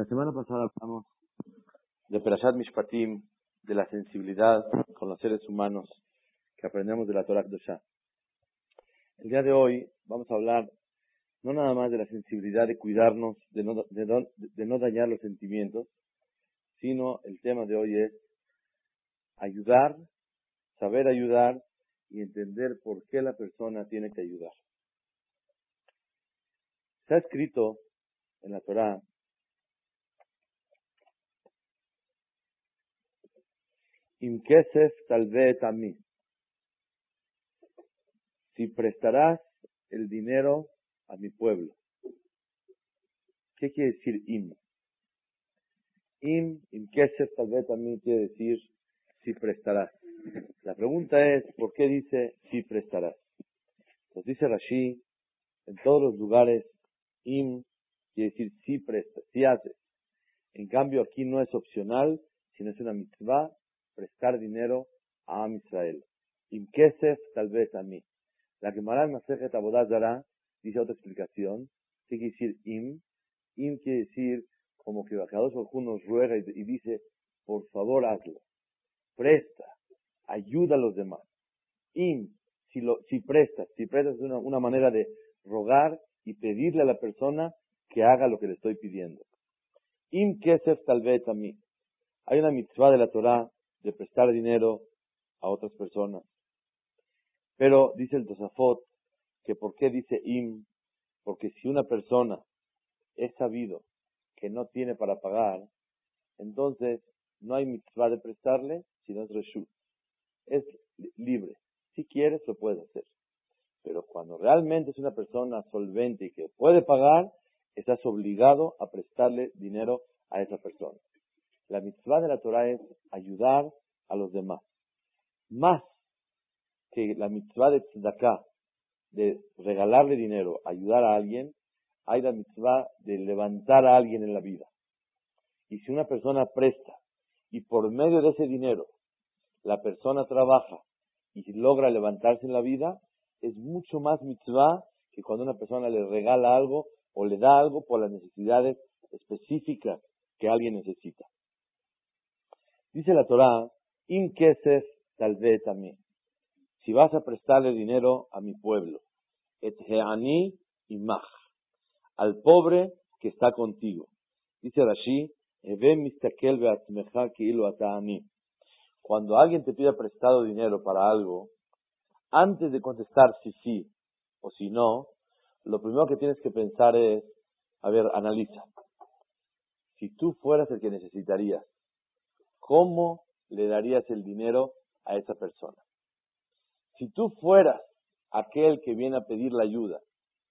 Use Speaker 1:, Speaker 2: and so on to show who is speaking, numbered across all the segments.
Speaker 1: La semana pasada hablamos de Perashat Mishpatim, de la sensibilidad con los seres humanos que aprendemos de la Torah Kedoshá. El día de hoy vamos a hablar no nada más de la sensibilidad de cuidarnos, de no, de no dañar los sentimientos, sino el tema de hoy es ayudar, saber ayudar y entender por qué la persona tiene que ayudar. Está escrito en la Torah Imkesef talvet a mí. Si prestarás el dinero a mi pueblo. ¿Qué quiere decir im? Im, imkesef talvet a mí quiere decir si prestarás. La pregunta es, ¿por qué dice si prestarás? Pues dice Rashi, en todos los lugares, im quiere decir si prestas, si haces. En cambio, aquí no es opcional, sino es una mitzvah prestar dinero a Am Israel. Im kesef, tal vez a mí. La que Maral Masejet Abodazara dice otra explicación. ¿Qué quiere decir im? Im quiere decir como que Bajados nos ruega y, dice, por favor hazlo. Presta, ayuda a los demás. Im, si, lo, si prestas, si prestas es una, una manera de rogar y pedirle a la persona que haga lo que le estoy pidiendo. Im kesef tal vez a mí. Hay una mitzvah de la Torah de prestar dinero a otras personas. Pero dice el Tosafot que por qué dice im, porque si una persona es sabido que no tiene para pagar, entonces no hay mitzvah de prestarle, sino es reshut. Es libre. Si quieres, lo puedes hacer. Pero cuando realmente es una persona solvente y que puede pagar, estás obligado a prestarle dinero a esa persona. La mitzvah de la Torah es ayudar a los demás. Más que la mitzvah de tzedakah, de regalarle dinero, ayudar a alguien, hay la mitzvah de levantar a alguien en la vida. Y si una persona presta y por medio de ese dinero la persona trabaja y logra levantarse en la vida, es mucho más mitzvah que cuando una persona le regala algo o le da algo por las necesidades específicas que alguien necesita. Dice la in kesef tal vez mí. Si vas a prestarle dinero a mi pueblo, et y imach, al pobre que está contigo. Dice Rashi, Cuando alguien te pide prestado dinero para algo, antes de contestar si sí o si no, lo primero que tienes que pensar es, a ver, analiza. Si tú fueras el que necesitarías ¿cómo le darías el dinero a esa persona? Si tú fueras aquel que viene a pedir la ayuda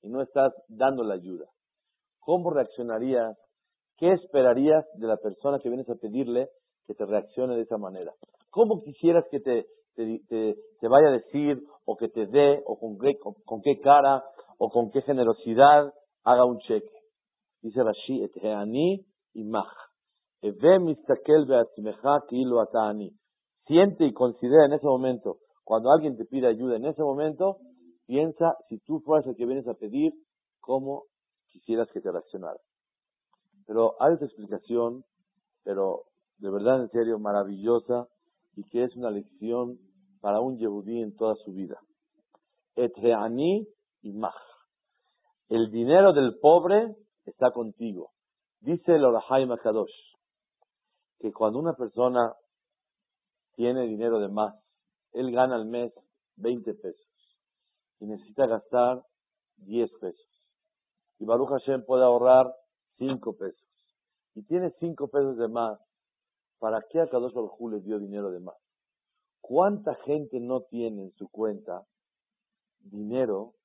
Speaker 1: y no estás dando la ayuda, ¿cómo reaccionarías? ¿Qué esperarías de la persona que vienes a pedirle que te reaccione de esa manera? ¿Cómo quisieras que te, vaya a decir o que te dé o con qué, cara o con qué generosidad haga un cheque? Dice Rashi, et y mach. Siente y considera en ese momento, cuando alguien te pide ayuda en ese momento, piensa si tú fueras el que vienes a pedir, cómo quisieras que te reaccionara. Pero hay otra explicación, pero de verdad en serio maravillosa y que es una lección para un yehudí en toda su vida. Etreani y mach. El dinero del pobre está contigo. Dice el Orahai Makadosh que cuando una persona tiene dinero de más, él gana al mes 20 pesos y necesita gastar 10 pesos. Y Baruch Hashem puede ahorrar 5 pesos. Y tiene 5 pesos de más. ¿Para qué a Kadosh Baruj le dio dinero de más? ¿Cuánta gente no tiene en su cuenta dinero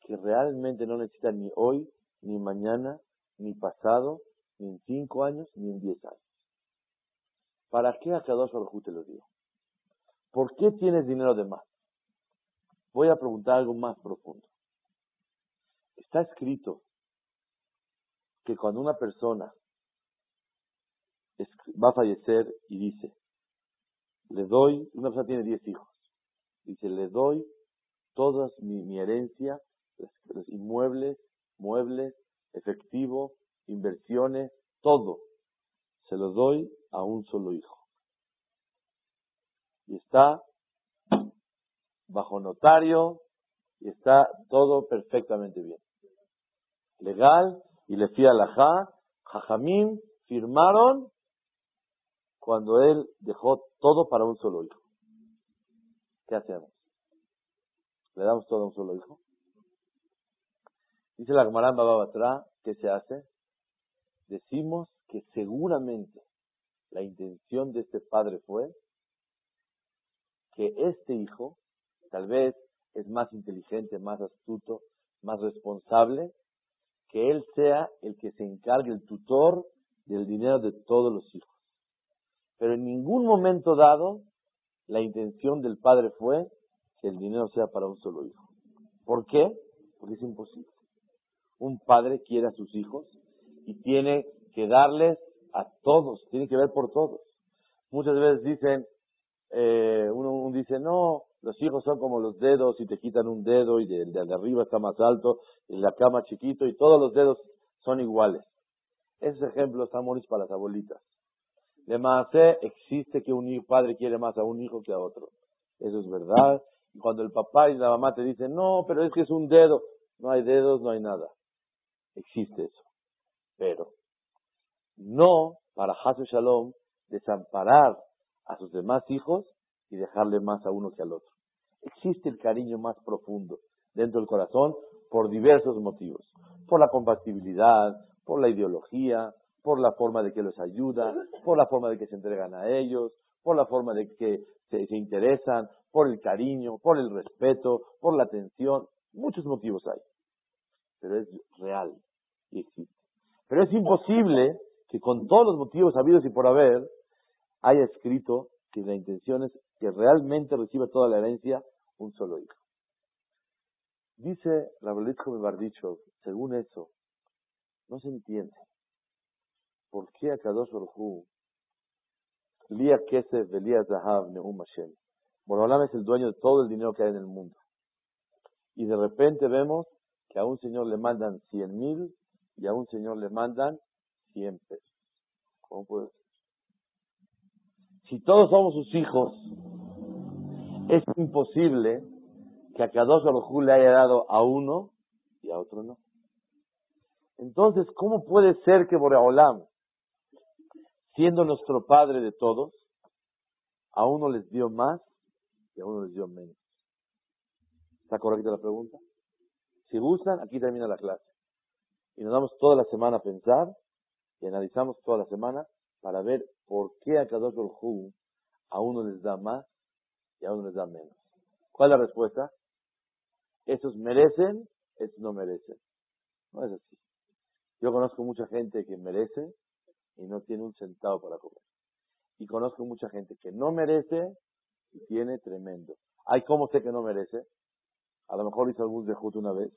Speaker 1: que realmente no necesita ni hoy, ni mañana, ni pasado, ni en 5 años, ni en 10 años? ¿Para qué a Kadosh Baruj te lo dio? ¿Por qué tienes dinero de más? Voy a preguntar algo más profundo. Está escrito que cuando una persona va a fallecer y dice, le doy, una persona tiene 10 hijos, dice, le doy toda mi, herencia, los inmuebles, muebles, efectivo, inversiones, todo se lo doy a un solo hijo. Y está bajo notario y está todo perfectamente bien. Legal y le fía la Jajamín firmaron cuando él dejó todo para un solo hijo. ¿Qué hacemos? ¿Le damos todo a un solo hijo? Dice la Gemara Baba ¿qué se hace? Decimos que seguramente la intención de este padre fue que este hijo tal vez es más inteligente, más astuto, más responsable, que él sea el que se encargue, el tutor del dinero de todos los hijos. Pero en ningún momento dado la intención del padre fue que el dinero sea para un solo hijo. ¿Por qué? Porque es imposible. Un padre quiere a sus hijos y tiene que darles a todos, tiene que ver por todos. Muchas veces dicen, eh, uno, dice, no, los hijos son como los dedos y te quitan un dedo y el de, arriba está más alto y la cama chiquito y todos los dedos son iguales. Esos ejemplos están buenos para las abuelitas. De más existe que un padre quiere más a un hijo que a otro. Eso es verdad. Y cuando el papá y la mamá te dicen, no, pero es que es un dedo, no hay dedos, no hay nada. Existe eso. Pero no para Hasu Shalom desamparar a sus demás hijos y dejarle más a uno que al otro. Existe el cariño más profundo dentro del corazón por diversos motivos. Por la compatibilidad, por la ideología, por la forma de que los ayuda, por la forma de que se entregan a ellos, por la forma de que se, se interesan, por el cariño, por el respeto, por la atención. Muchos motivos hay. Pero es real y existe. Pero es imposible que con todos los motivos habidos y por haber, haya escrito que la intención es que realmente reciba toda la herencia un solo hijo. Dice me dicho según eso, no se entiende por qué a Kadosh Orhu, Lía Kesef, Lía Zahav, Neum Hashem. Borolam es el dueño de todo el dinero que hay en el mundo. Y de repente vemos que a un señor le mandan cien mil y a un señor le mandan pesos. ¿Cómo puede ser? Si todos somos sus hijos, es imposible que a Kadosh Baruj le haya dado a uno y a otro no. Entonces, ¿cómo puede ser que Boreolam, siendo nuestro Padre de todos, a uno les dio más y a uno les dio menos? ¿Está correcta la pregunta? Si gustan, aquí termina la clase. Y nos damos toda la semana a pensar y analizamos toda la semana para ver por qué a Kadosh Hu a uno les da más y a uno les da menos. ¿Cuál es la respuesta? Esos merecen, esos no merecen. No es así. Yo conozco mucha gente que merece y no tiene un centavo para comer. Y conozco mucha gente que no merece y tiene tremendo. Hay cómo sé que no merece. A lo mejor hizo algún dejut una vez.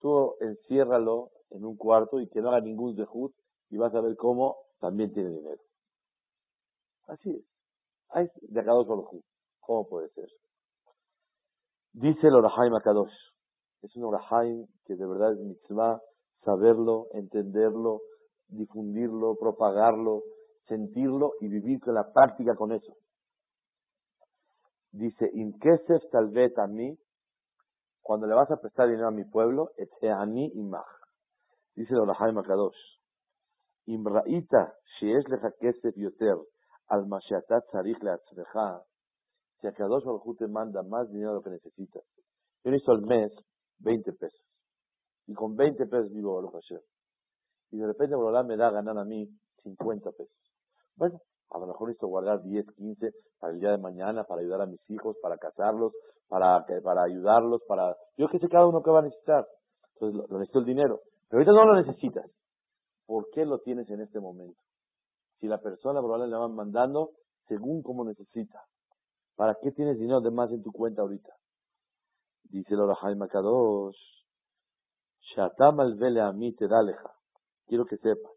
Speaker 1: Tú enciérralo en un cuarto y que no haga ningún dejut y vas a ver cómo también tiene dinero. Así es. Hay de Akadosh ¿Cómo puede ser? Dice el Orahaim Akadosh. Es un Orahaim que de verdad es mitzvah saberlo, entenderlo, difundirlo, propagarlo, sentirlo y vivir con la práctica con eso. Dice, Inkesef talvet a mí, cuando le vas a prestar dinero a mi pueblo, mí imach. Dice el Orahaim Akadosh. Imraita, es leja kesef yoter, al mashatat zarich leatzmeja, si a Kadosh Baruj te manda más dinero de lo que necesitas. Yo necesito al mes 20 pesos. Y con 20 pesos vivo Baruch Hashem. Y de repente Baruch me da a ganar a mí 50 pesos. Bueno, a lo mejor necesito guardar 10, 15 para el día de mañana, para ayudar a mis hijos, para casarlos, para, para ayudarlos, para... Yo que sé cada uno que va a necesitar. Entonces lo necesito el dinero. Pero ahorita no lo necesitas. ¿Por qué lo tienes en este momento? Si la persona probablemente le van mandando según como necesita. ¿Para qué tienes dinero de más en tu cuenta ahorita? Dice el Orahai Makadosh. Shatam al vele a mí te daleja. Quiero que sepas.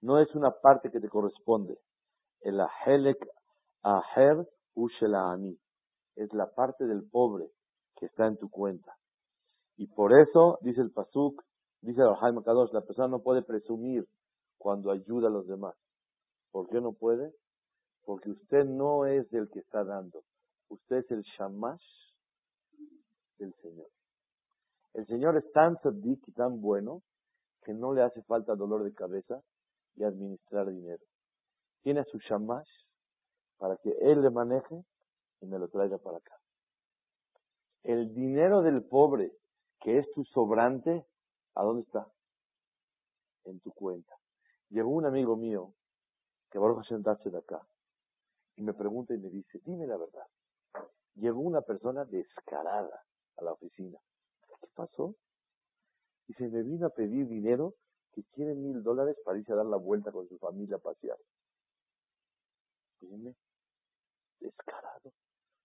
Speaker 1: No es una parte que te corresponde. El ahelek aher mí. Es la parte del pobre que está en tu cuenta. Y por eso, dice el Pasuk, Dice Jaime Kadosh, la persona no puede presumir cuando ayuda a los demás. ¿Por qué no puede? Porque usted no es el que está dando. Usted es el shamash del Señor. El Señor es tan sadiq y tan bueno que no le hace falta dolor de cabeza y administrar dinero. Tiene a su shamash para que él le maneje y me lo traiga para acá. El dinero del pobre, que es tu sobrante, ¿a dónde está? En tu cuenta. Llegó un amigo mío, que va a sentarse de acá, y me pregunta y me dice, dime la verdad. Llegó una persona descarada a la oficina. ¿Qué pasó? Y se me vino a pedir dinero que quiere mil dólares para irse a dar la vuelta con su familia a pasear. Dime, descarado.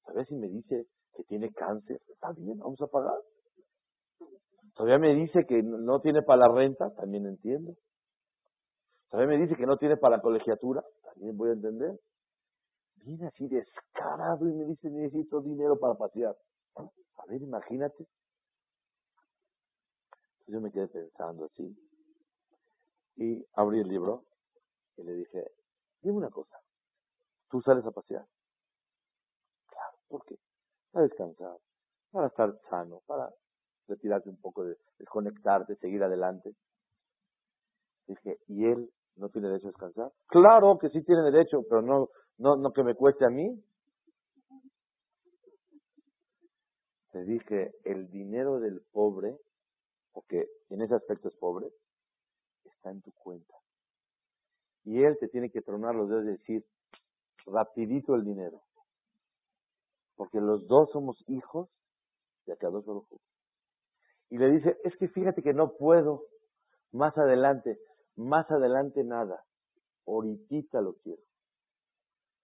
Speaker 1: ¿Sabes si me dice que tiene cáncer? Está bien, vamos a pagar. Todavía me dice que no tiene para la renta, también entiendo. Todavía me dice que no tiene para la colegiatura, también voy a entender. Viene así descarado y me dice necesito dinero para pasear. A ver, imagínate. Yo me quedé pensando así. Y abrí el libro y le dije, dime una cosa, tú sales a pasear. Claro, ¿por qué? Para descansar, para estar sano, para retirarte un poco, de, desconectarte, seguir adelante. Dije, ¿y él no tiene derecho a descansar? Claro que sí tiene derecho, pero no, no, no que me cueste a mí. Te dije, el dinero del pobre, porque en ese aspecto es pobre, está en tu cuenta. Y él te tiene que tronar los dedos y decir, rapidito el dinero. Porque los dos somos hijos de Akadosh Baruj Y le dice, es que fíjate que no puedo. Más adelante, más adelante nada. Ahorita lo quiero.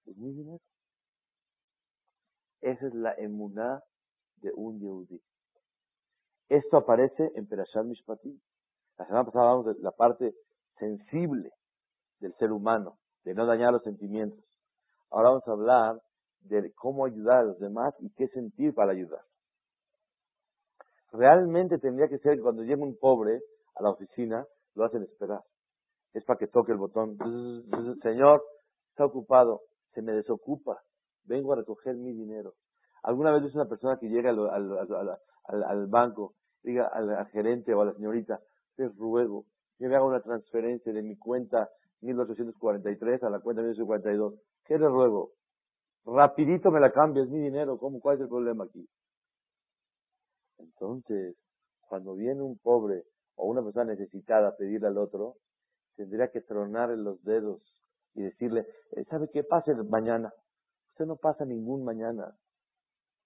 Speaker 1: Es mi dinero. Esa es la emuná de un Yehudi. Esto aparece en Perashat Mishpatim. La semana pasada hablamos de la parte sensible del ser humano, de no dañar los sentimientos. Ahora vamos a hablar de cómo ayudar a los demás y qué sentir para ayudar. Realmente tendría que ser cuando llega un pobre a la oficina, lo hacen esperar. Es para que toque el botón. Señor, está ocupado, se me desocupa, vengo a recoger mi dinero. ¿Alguna vez es una persona que llega al, banco, diga al, gerente o a la señorita, te ruego que me haga una transferencia de mi cuenta 1843 a la cuenta 1842? ¿Qué le ruego? Rapidito me la cambias, mi dinero, ¿cómo? ¿Cuál es el problema aquí? Entonces, cuando viene un pobre o una persona necesitada a pedirle al otro, tendría que tronar los dedos y decirle, eh, ¿sabe qué pasa mañana? Usted no pasa ningún mañana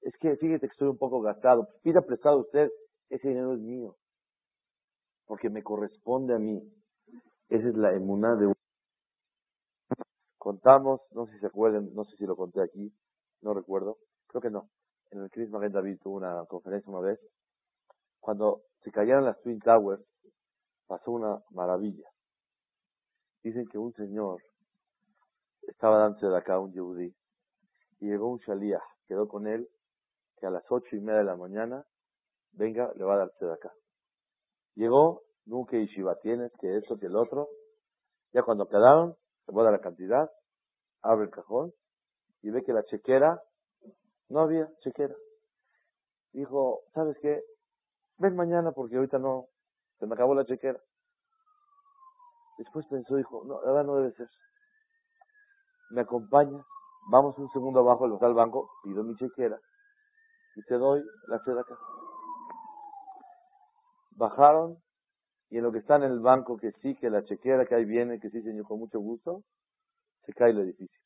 Speaker 1: es que fíjate que estoy un poco gastado, pida prestado usted, ese dinero es mío, porque me corresponde a mí. Esa es la emuná de. Contamos, no sé si se acuerdan, no sé si lo conté aquí, no recuerdo, creo que no. En el Chris Magen David tuvo una conferencia una vez. Cuando se cayeron las Twin Towers, pasó una maravilla. Dicen que un señor estaba dándose de acá un yehudí y llegó un shaliach, quedó con él que a las ocho y media de la mañana venga, le va a dar acá. Llegó, nunca Yeshiva tienes, que esto, que el otro. Ya cuando quedaron, se a la cantidad, abre el cajón y ve que la chequera, no había chequera. Dijo, ¿sabes qué? Ven mañana porque ahorita no, se me acabó la chequera. Después pensó, dijo, no, la verdad no debe ser. Me acompaña, vamos un segundo abajo al local banco, pido mi chequera y te doy la acá. Bajaron y en lo que está en el banco, que sí, que la chequera que ahí viene, que sí, señor, con mucho gusto, se cae el edificio.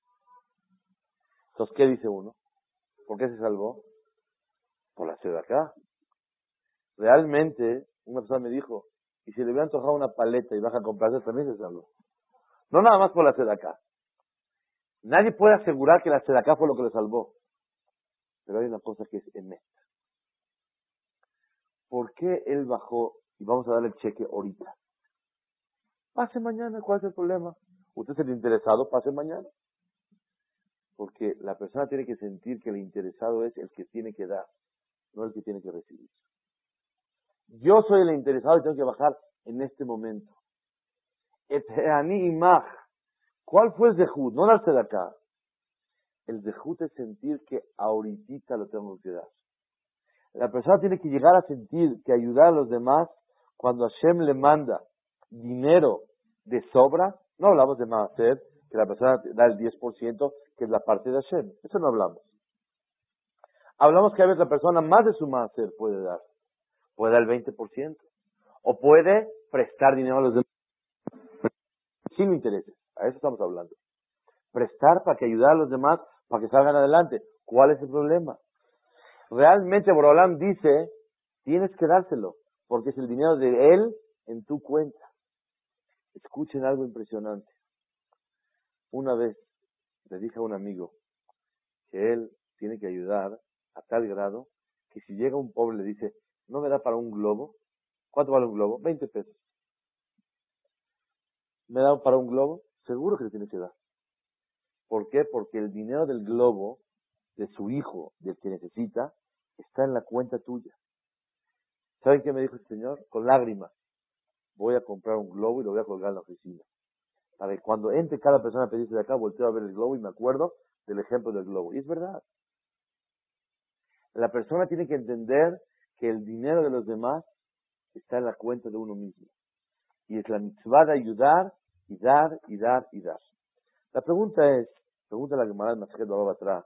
Speaker 1: Entonces, ¿qué dice uno? ¿Por qué se salvó? Por la acá. Realmente, una persona me dijo, y si le hubiera antojado una paleta y baja a comprarse, también se salvó. No nada más por la acá. Nadie puede asegurar que la acá fue lo que le salvó. Pero hay una cosa que es emet. ¿Por qué él bajó y vamos a darle el cheque ahorita? Pase mañana, ¿cuál es el problema? Usted es el interesado, pase mañana. Porque la persona tiene que sentir que el interesado es el que tiene que dar, no el que tiene que recibir. Yo soy el interesado y tengo que bajar en este momento. ¿Cuál fue el zehut? No darse de acá. El zehut es sentir que ahorita lo tengo que dar. La persona tiene que llegar a sentir que ayudar a los demás cuando Hashem le manda dinero de sobra. No hablamos de hacer que la persona da el 10%, que es la parte de Hashem. Eso no hablamos. Hablamos que a veces la persona más de su hacer puede dar. Puede dar el 20%. O puede prestar dinero a los demás sin intereses. A eso estamos hablando. Prestar para que ayudar a los demás para que salgan adelante. ¿Cuál es el problema? Realmente Borolam dice, tienes que dárselo, porque es el dinero de él en tu cuenta. Escuchen algo impresionante. Una vez le dije a un amigo que él tiene que ayudar a tal grado que si llega un pobre le dice, ¿no me da para un globo? ¿Cuánto vale un globo? 20 pesos. ¿Me da para un globo? Seguro que le tiene que dar. ¿Por qué? Porque el dinero del globo, de su hijo, del que necesita, está en la cuenta tuya. ¿Saben qué me dijo el señor? Con lágrimas. Voy a comprar un globo y lo voy a colgar en la oficina. Para que cuando entre cada persona a pedirse de acá, volteo a ver el globo y me acuerdo del ejemplo del globo. Y es verdad. La persona tiene que entender que el dinero de los demás está en la cuenta de uno mismo. Y es la mitzvah de ayudar y dar y dar y dar. La pregunta es, pregunta la Gemara de atrás,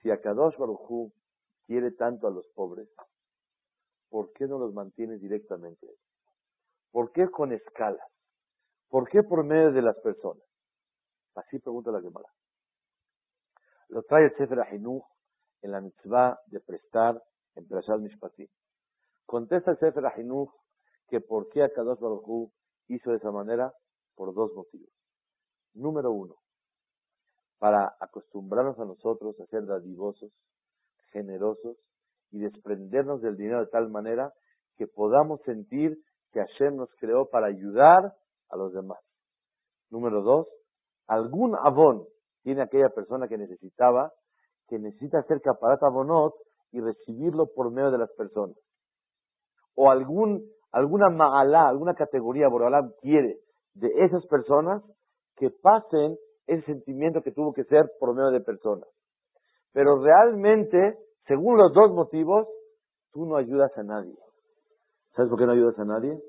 Speaker 1: si Akadosh Baruj quiere tanto a los pobres, ¿por qué no los mantiene directamente? ¿Por qué con escalas? ¿Por qué por medio de las personas? Así pregunta la Gemara. Lo trae el Sefer Ahinuch en la mitzvah de prestar en Prashat Mishpatim. Contesta el Sefer Ahinuch que por qué Akadosh Baruj hizo de esa manera por dos motivos. Número uno, para acostumbrarnos a nosotros a ser dadivosos, generosos y desprendernos del dinero de tal manera que podamos sentir que Hashem nos creó para ayudar a los demás. Número dos, algún abón tiene aquella persona que necesitaba, que necesita hacer caparat abonot y recibirlo por medio de las personas. O algún, alguna ma'alá, alguna categoría, Borolam quiere de esas personas que pasen ese sentimiento que tuvo que ser por medio de personas. Pero realmente según los dos motivos, tú no ayudas a nadie. ¿Sabes por qué no ayudas a nadie?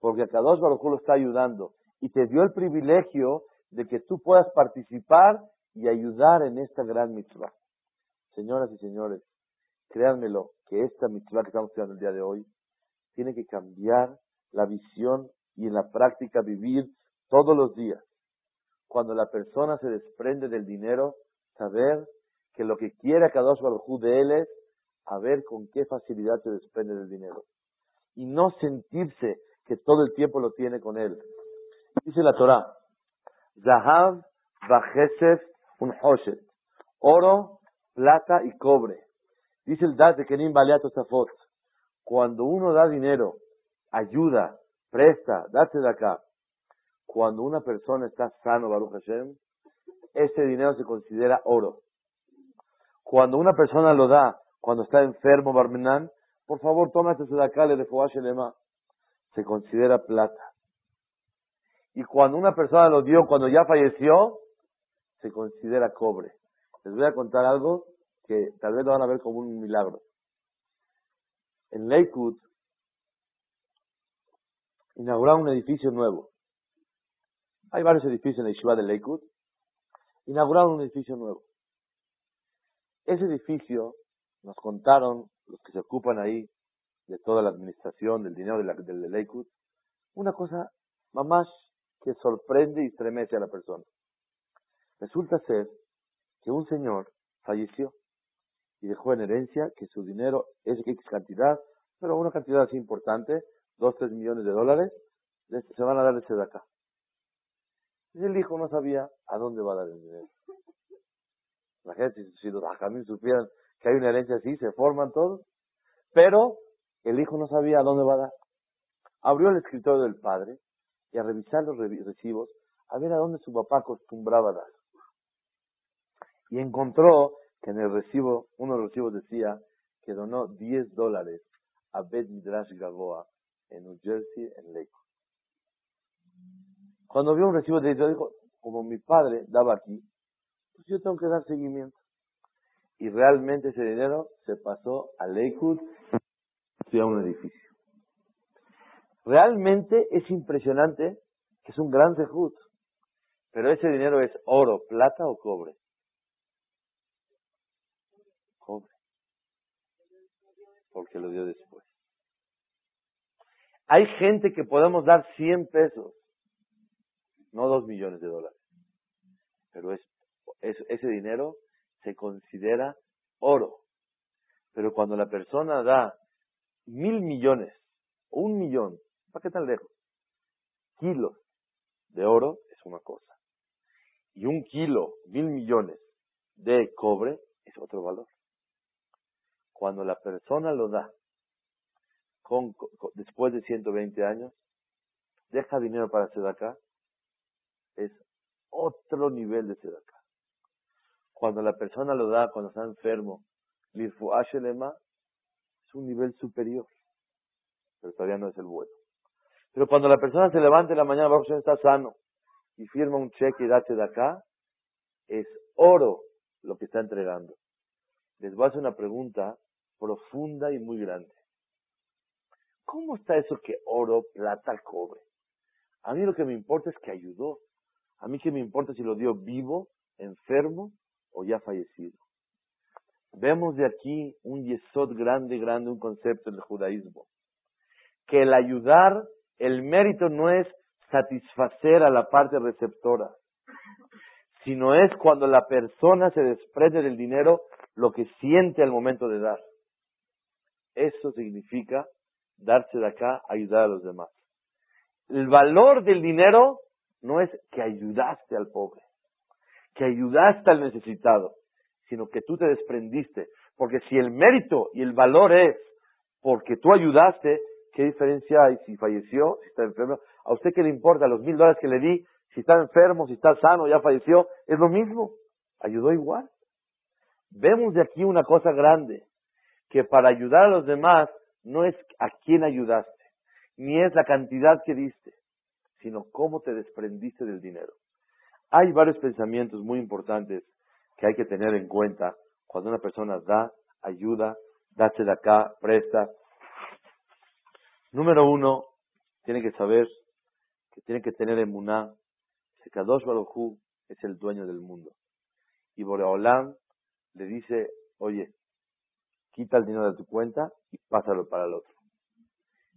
Speaker 1: Porque a Kadosh Baruj lo está ayudando y te dio el privilegio de que tú puedas participar y ayudar en esta gran mitzvah. Señoras y señores, créanmelo, que esta mitzvah que estamos estudiando el día de hoy tiene que cambiar la visión y en la práctica vivir todos los días. Cuando la persona se desprende del dinero, saber que lo que quiere Kadosh Baruj de él es a ver con qué facilidad se desprende del dinero. Y no sentirse que todo el tiempo lo tiene con él. Dice la Torah, Zahav Bajesef un Hoshet, oro, plata y cobre. Dice el Dat de Kenim Baleato Zafot, cuando uno da dinero, ayuda, presta, date de acá. Cuando una persona está sano, Baruch Hashem, ese dinero se considera oro. Cuando una persona lo da, cuando está enfermo, Barmenán, por favor, tómate de acá, le lema. Se considera plata. Y cuando una persona lo dio, cuando ya falleció, se considera cobre. Les voy a contar algo que tal vez lo van a ver como un milagro. En Lakewood inauguraron un edificio nuevo. Hay varios edificios en la Yeshiva de Lakewood. Inauguraron un edificio nuevo. Ese edificio, nos contaron los que se ocupan ahí de toda la administración, del dinero de la, del de Lakewood, una cosa más que sorprende y estremece a la persona. Resulta ser que un señor falleció y dejó en herencia que su dinero es X cantidad, pero una cantidad así importante, 2, 3 millones de dólares, se van a dar ese de acá. Y el hijo no sabía a dónde va a dar el dinero. La gente, si los ajamín supieran que hay una herencia así, se forman todos. Pero el hijo no sabía a dónde va a dar. Abrió el escritorio del padre y a revisar los recibos, a ver a dónde su papá acostumbraba dar. Y encontró que en el recibo, uno de los recibos decía que donó 10 dólares a Bet Midrash Gagoa en New Jersey, en Lakewood. Cuando vio un recibo de dinero, dijo, como mi padre daba aquí, pues yo tengo que dar seguimiento. Y realmente ese dinero se pasó a Lakewood y a un edificio. Realmente es impresionante que es un gran sejud. Pero ese dinero es oro, plata o cobre. Cobre. Porque lo dio después. Hay gente que podemos dar 100 pesos, no 2 millones de dólares. Pero es, ese dinero se considera oro. Pero cuando la persona da mil millones o un millón, ¿para qué tan lejos? Kilos de oro es una cosa. Y un kilo, mil millones de cobre es otro valor. Cuando la persona lo da con, después de 120 años, deja dinero para acá es otro nivel de acá Cuando la persona lo da cuando está enfermo, un nivel superior, pero todavía no es el bueno. Pero cuando la persona se levanta en la mañana, Baruch está sano y firma un cheque y da de acá, es oro lo que está entregando. Les voy a hacer una pregunta profunda y muy grande. ¿Cómo está eso que oro, plata, cobre? A mí lo que me importa es que ayudó. A mí que me importa si lo dio vivo, enfermo o ya fallecido. Vemos de aquí un yesod grande, grande, un concepto del judaísmo. Que el ayudar el mérito no es satisfacer a la parte receptora, sino es cuando la persona se desprende del dinero lo que siente al momento de dar. Eso significa darse de acá, ayudar a los demás. El valor del dinero no es que ayudaste al pobre, que ayudaste al necesitado, sino que tú te desprendiste. Porque si el mérito y el valor es porque tú ayudaste, ¿Qué diferencia hay si falleció, si está enfermo? ¿A usted qué le importa los mil dólares que le di? Si está enfermo, si está sano, ya falleció. Es lo mismo. Ayudó igual. Vemos de aquí una cosa grande, que para ayudar a los demás no es a quién ayudaste, ni es la cantidad que diste, sino cómo te desprendiste del dinero. Hay varios pensamientos muy importantes que hay que tener en cuenta cuando una persona da, ayuda, dace de acá, presta, Número uno, tiene que saber que tiene que tener emuná, que Kadosh Baruj es el dueño del mundo. Y Boreolam le dice, oye, quita el dinero de tu cuenta y pásalo para el otro.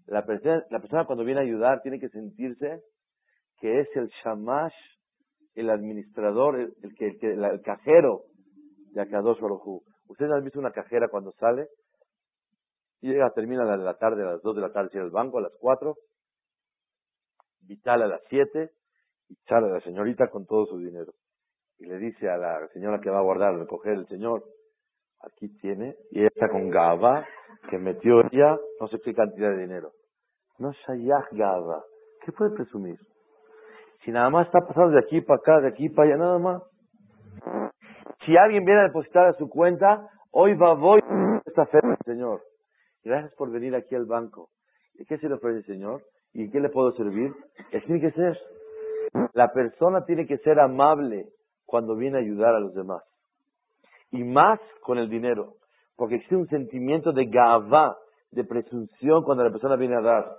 Speaker 1: La persona, la persona cuando viene a ayudar tiene que sentirse que es el shamash, el administrador, el, que, el, cajero de Akadosh Baruj Ustedes han visto una cajera cuando sale, y llega, termina a la tarde, a las 2 de la tarde, ir al banco, a las 4, Vital a las 7, y sale la señorita con todo su dinero. Y le dice a la señora que va a guardar, recoger el señor, aquí tiene, y ella está con Gaba, que metió ella no sé qué cantidad de dinero. No Shayach Gaba. ¿Qué puede presumir? Si nada más está pasando de aquí para acá, de aquí para allá, nada más. Si alguien viene a depositar a su cuenta, hoy va, voy, esta fe, Señor. Gracias por venir aquí al banco. ¿Y qué se le ofrece, Señor? ¿Y qué le puedo servir? Tiene que ser. La persona tiene que ser amable cuando viene a ayudar a los demás. Y más con el dinero. Porque existe un sentimiento de gavá, de presunción cuando la persona viene a dar.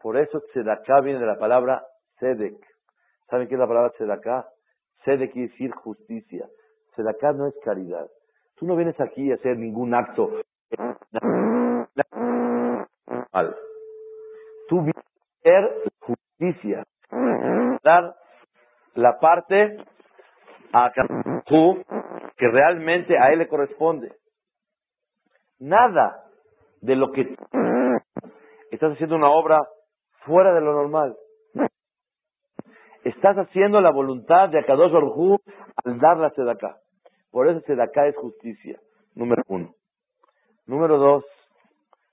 Speaker 1: Por eso tzedaká viene de la palabra sedek. ¿Saben qué es la palabra tzedaká? Sedek quiere decir justicia. Tzedaká no es caridad. Tú no vienes aquí a hacer ningún acto Tú vienes a hacer justicia, dar la parte a tú que realmente a él le corresponde. Nada de lo que estás haciendo una obra fuera de lo normal. Estás haciendo la voluntad de Akadosh Baruj al dar la sedaká. Por eso sedaká es justicia, número uno. Número dos,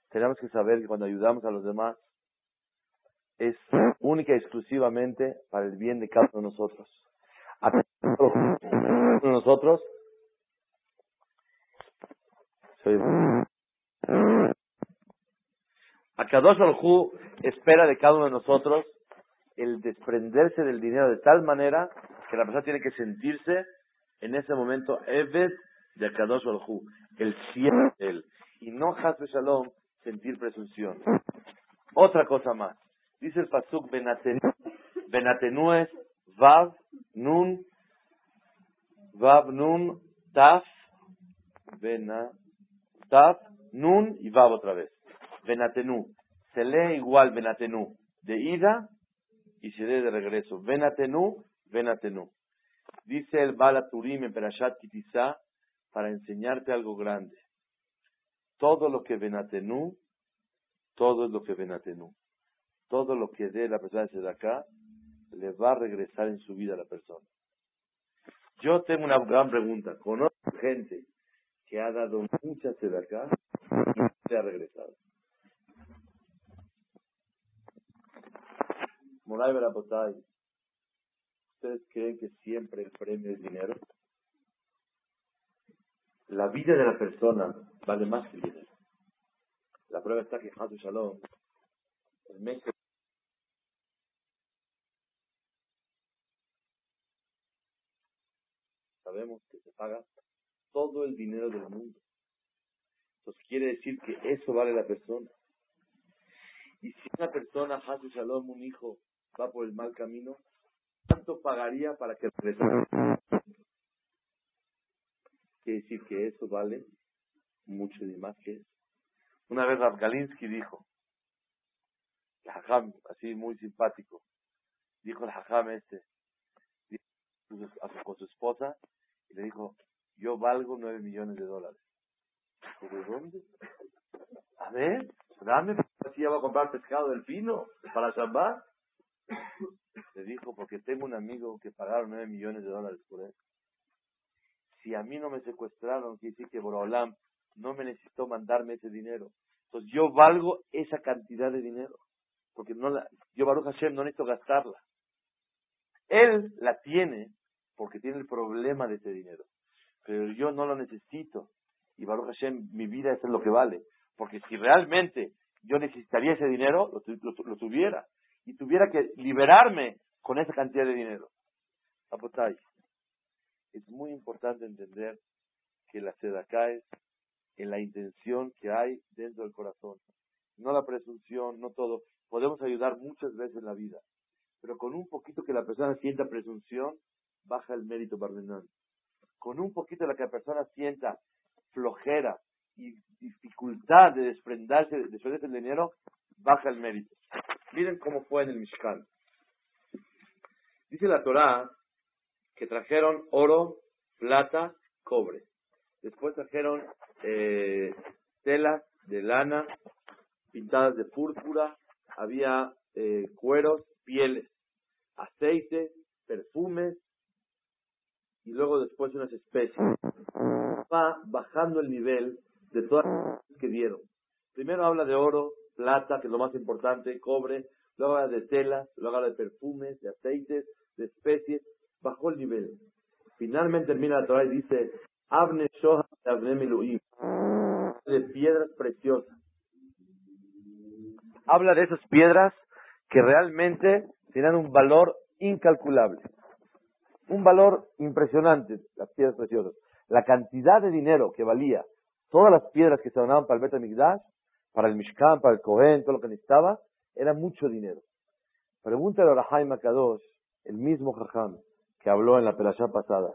Speaker 1: tenemos que saber que cuando ayudamos a los demás es única y exclusivamente para el bien de cada uno de nosotros. A nosotros espera de cada uno de nosotros el desprenderse del dinero de tal manera que la persona tiene que sentirse en ese momento Eved de Akadosh Hu, el cielo de él. Y no Hasbe Shalom sentir presunción. Otra cosa más. Dice el Pasuk Benatenu, Benatenu es Vav, Nun, Vav, Nun, Taf, Bena, Taf, Nun y Vav otra vez. Benatenu. Se lee igual Benatenu de ida y se lee de regreso. Benatenu, Benatenu. Dice el Balaturim en Perashat Kitizá para enseñarte algo grande. Todo lo que Benatenu, todo es lo que Benatenu. Todo lo que dé la persona de acá le va a regresar en su vida a la persona. Yo tengo una gran pregunta. Conozco gente que ha dado muchas acá y se ha regresado. Moray Berapotay, ¿ustedes creen que siempre el premio es dinero? La vida de la persona vale más que el dinero. La prueba está que Hasu Shalom, el mes sabemos que se paga todo el dinero del mundo. Entonces quiere decir que eso vale la persona. Y si una persona, Hasu Shalom, un hijo, va por el mal camino, ¿cuánto pagaría para que regresara? Quiere decir que eso vale mucho y más que eso. Una vez Galinsky dijo, el hajam, así muy simpático, dijo el hajam este, con su esposa, y le dijo, yo valgo nueve millones de dólares. ¿De dónde? A ver, dame, así ya va a comprar pescado del pino para Shabbat. Le dijo, porque tengo un amigo que pagaron nueve millones de dólares por él. Si a mí no me secuestraron, quiere decir que Borolam no me necesitó mandarme ese dinero. Entonces yo valgo esa cantidad de dinero. Porque no la, yo Baruch Hashem no necesito gastarla. Él la tiene porque tiene el problema de ese dinero. Pero yo no lo necesito. Y Baruch Hashem, mi vida es lo que vale. Porque si realmente yo necesitaría ese dinero, lo tuviera y tuviera que liberarme con esa cantidad de dinero. Apotay, es muy importante entender que la seda cae en la intención que hay dentro del corazón. No la presunción, no todo. Podemos ayudar muchas veces en la vida, pero con un poquito que la persona sienta presunción, baja el mérito bardenán. Con un poquito de que la persona sienta flojera y dificultad de desprenderse, de desprenderse del dinero, baja el mérito. Miren cómo fue en el Mishkan. Dice la Torá que trajeron oro, plata, cobre. Después trajeron eh, telas de lana pintadas de púrpura, había eh, cueros, pieles, aceite, perfumes y luego después unas especies. Va bajando el nivel de todas las que dieron. Primero habla de oro, plata, que es lo más importante, cobre, luego habla de telas, luego habla de perfumes, de aceites, de especies, bajó el nivel. Finalmente termina la Torah y dice, Abne Shoha de piedras preciosas. Habla de esas piedras que realmente tienen un valor incalculable. Un valor impresionante, las piedras preciosas. La cantidad de dinero que valía todas las piedras que se donaban para el Bet Migdash para el Mishkan, para el Kohen, todo lo que necesitaba, era mucho dinero. Pregúntale a Rahaim Akadosh, el mismo Jajam, que habló en la perashá pasada,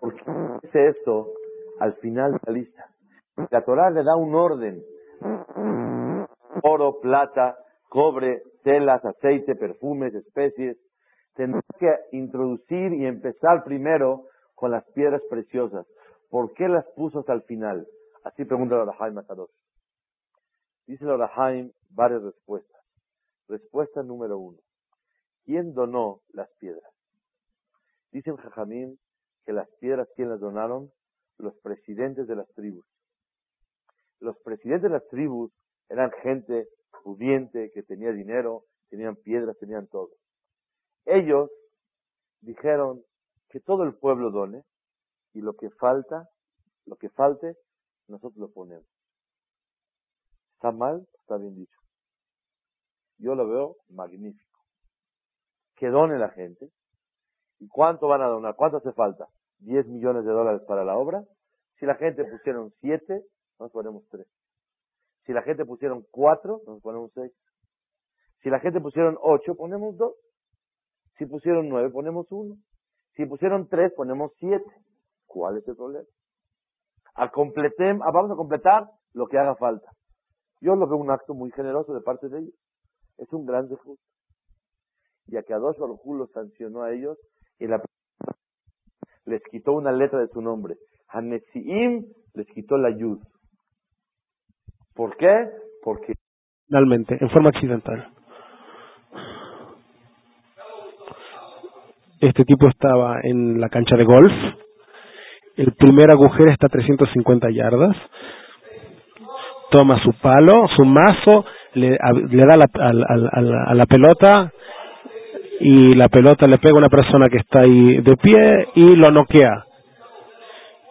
Speaker 1: ¿por qué dice esto al final de la lista? La Torah le da un orden. Oro, plata, cobre, telas, aceite, perfumes, especies. Tendrá que introducir y empezar primero con las piedras preciosas. ¿Por qué las puso hasta el final? Así pregunta a Rahaim Akadosh. Dice el Orahaim varias respuestas. Respuesta número uno. ¿Quién donó las piedras? Dicen Jajamim que las piedras, ¿quién las donaron? Los presidentes de las tribus. Los presidentes de las tribus eran gente pudiente, que tenía dinero, tenían piedras, tenían todo. Ellos dijeron que todo el pueblo done y lo que falta, lo que falte, nosotros lo ponemos. ¿Está mal? Está bien dicho. Yo lo veo magnífico. Que done la gente. ¿Y cuánto van a donar? ¿Cuánto hace falta? ¿10 millones de dólares para la obra? Si la gente pusieron 7, nos ponemos 3. Si la gente pusieron 4, nos ponemos 6. Si la gente pusieron 8, ponemos 2. Si pusieron 9, ponemos 1. Si pusieron 3, ponemos 7. ¿Cuál es el problema? A completem, vamos a completar lo que haga falta. Yo lo veo un acto muy generoso de parte de ellos. Es un gran justo. Y a Kadosh Baruj los sancionó a ellos y la les quitó una letra de su nombre. A Nesiim les quitó la yud. ¿Por qué? Porque
Speaker 2: finalmente, en forma accidental. Este tipo estaba en la cancha de golf. El primer agujero está a 350 yardas. Toma su palo, su mazo, le, da la, a, a la pelota y la pelota le pega a una persona que está ahí de pie y lo noquea.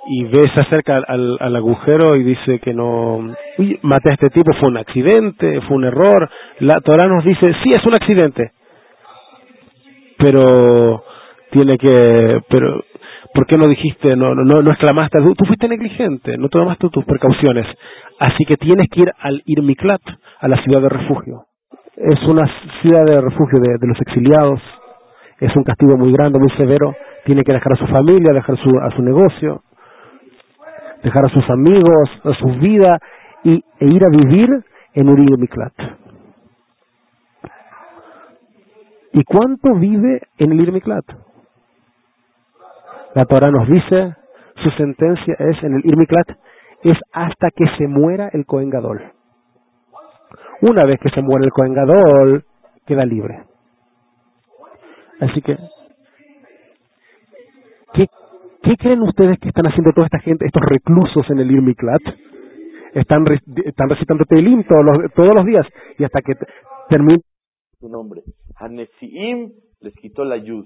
Speaker 2: Y ve, se acerca al, al agujero y dice que no, uy, maté a este tipo, fue un accidente, fue un error. La Torah nos dice, sí, es un accidente. Pero tiene que, pero, ¿por qué no dijiste, no, no, no exclamaste, tú fuiste negligente, no tomaste tus precauciones? Así que tienes que ir al Irmiklat, a la ciudad de refugio. Es una ciudad de refugio de, los exiliados, es un castigo muy grande, muy severo, tiene que dejar a su familia, dejar su, a su negocio, dejar a sus amigos, a su vida y, e ir a vivir en Uri Miklat. ¿Y cuánto vive en el Irmiklat? La Torah nos dice, su sentencia es en el Irmiklat, es hasta que se muera el Cohen Gadol. Una vez que se muere el Cohen Gadol, queda libre. Así que, ¿qué, ¿qué creen ustedes que están haciendo toda esta gente, estos reclusos en el Irmiklat? Están, están recitando Telim todos los, días y hasta que termine
Speaker 1: su nombre. A Nesiim les quitó la yud.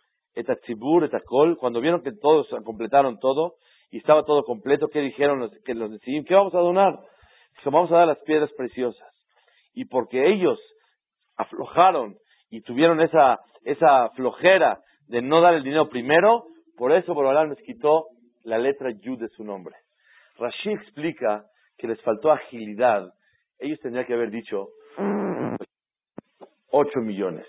Speaker 1: Eta Tzibur, Eta Kol, cuando vieron que todos completaron todo y estaba todo completo, ¿qué dijeron los, que los decidieron? ¿Qué vamos a donar? Dijeron, vamos a dar las piedras preciosas. Y porque ellos aflojaron y tuvieron esa, esa flojera de no dar el dinero primero, por eso Borolán les quitó la letra Yud de su nombre. Rashi explica que les faltó agilidad. Ellos tendrían que haber dicho 8 millones.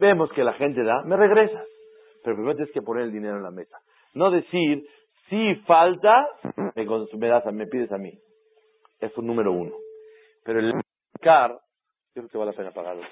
Speaker 1: Vemos que la gente da, me regresas. Pero primero tienes que poner el dinero en la mesa. No decir, si falta, me, das, me pides a mí. Es un número uno. Pero el car, yo creo que vale la pena pagarlo.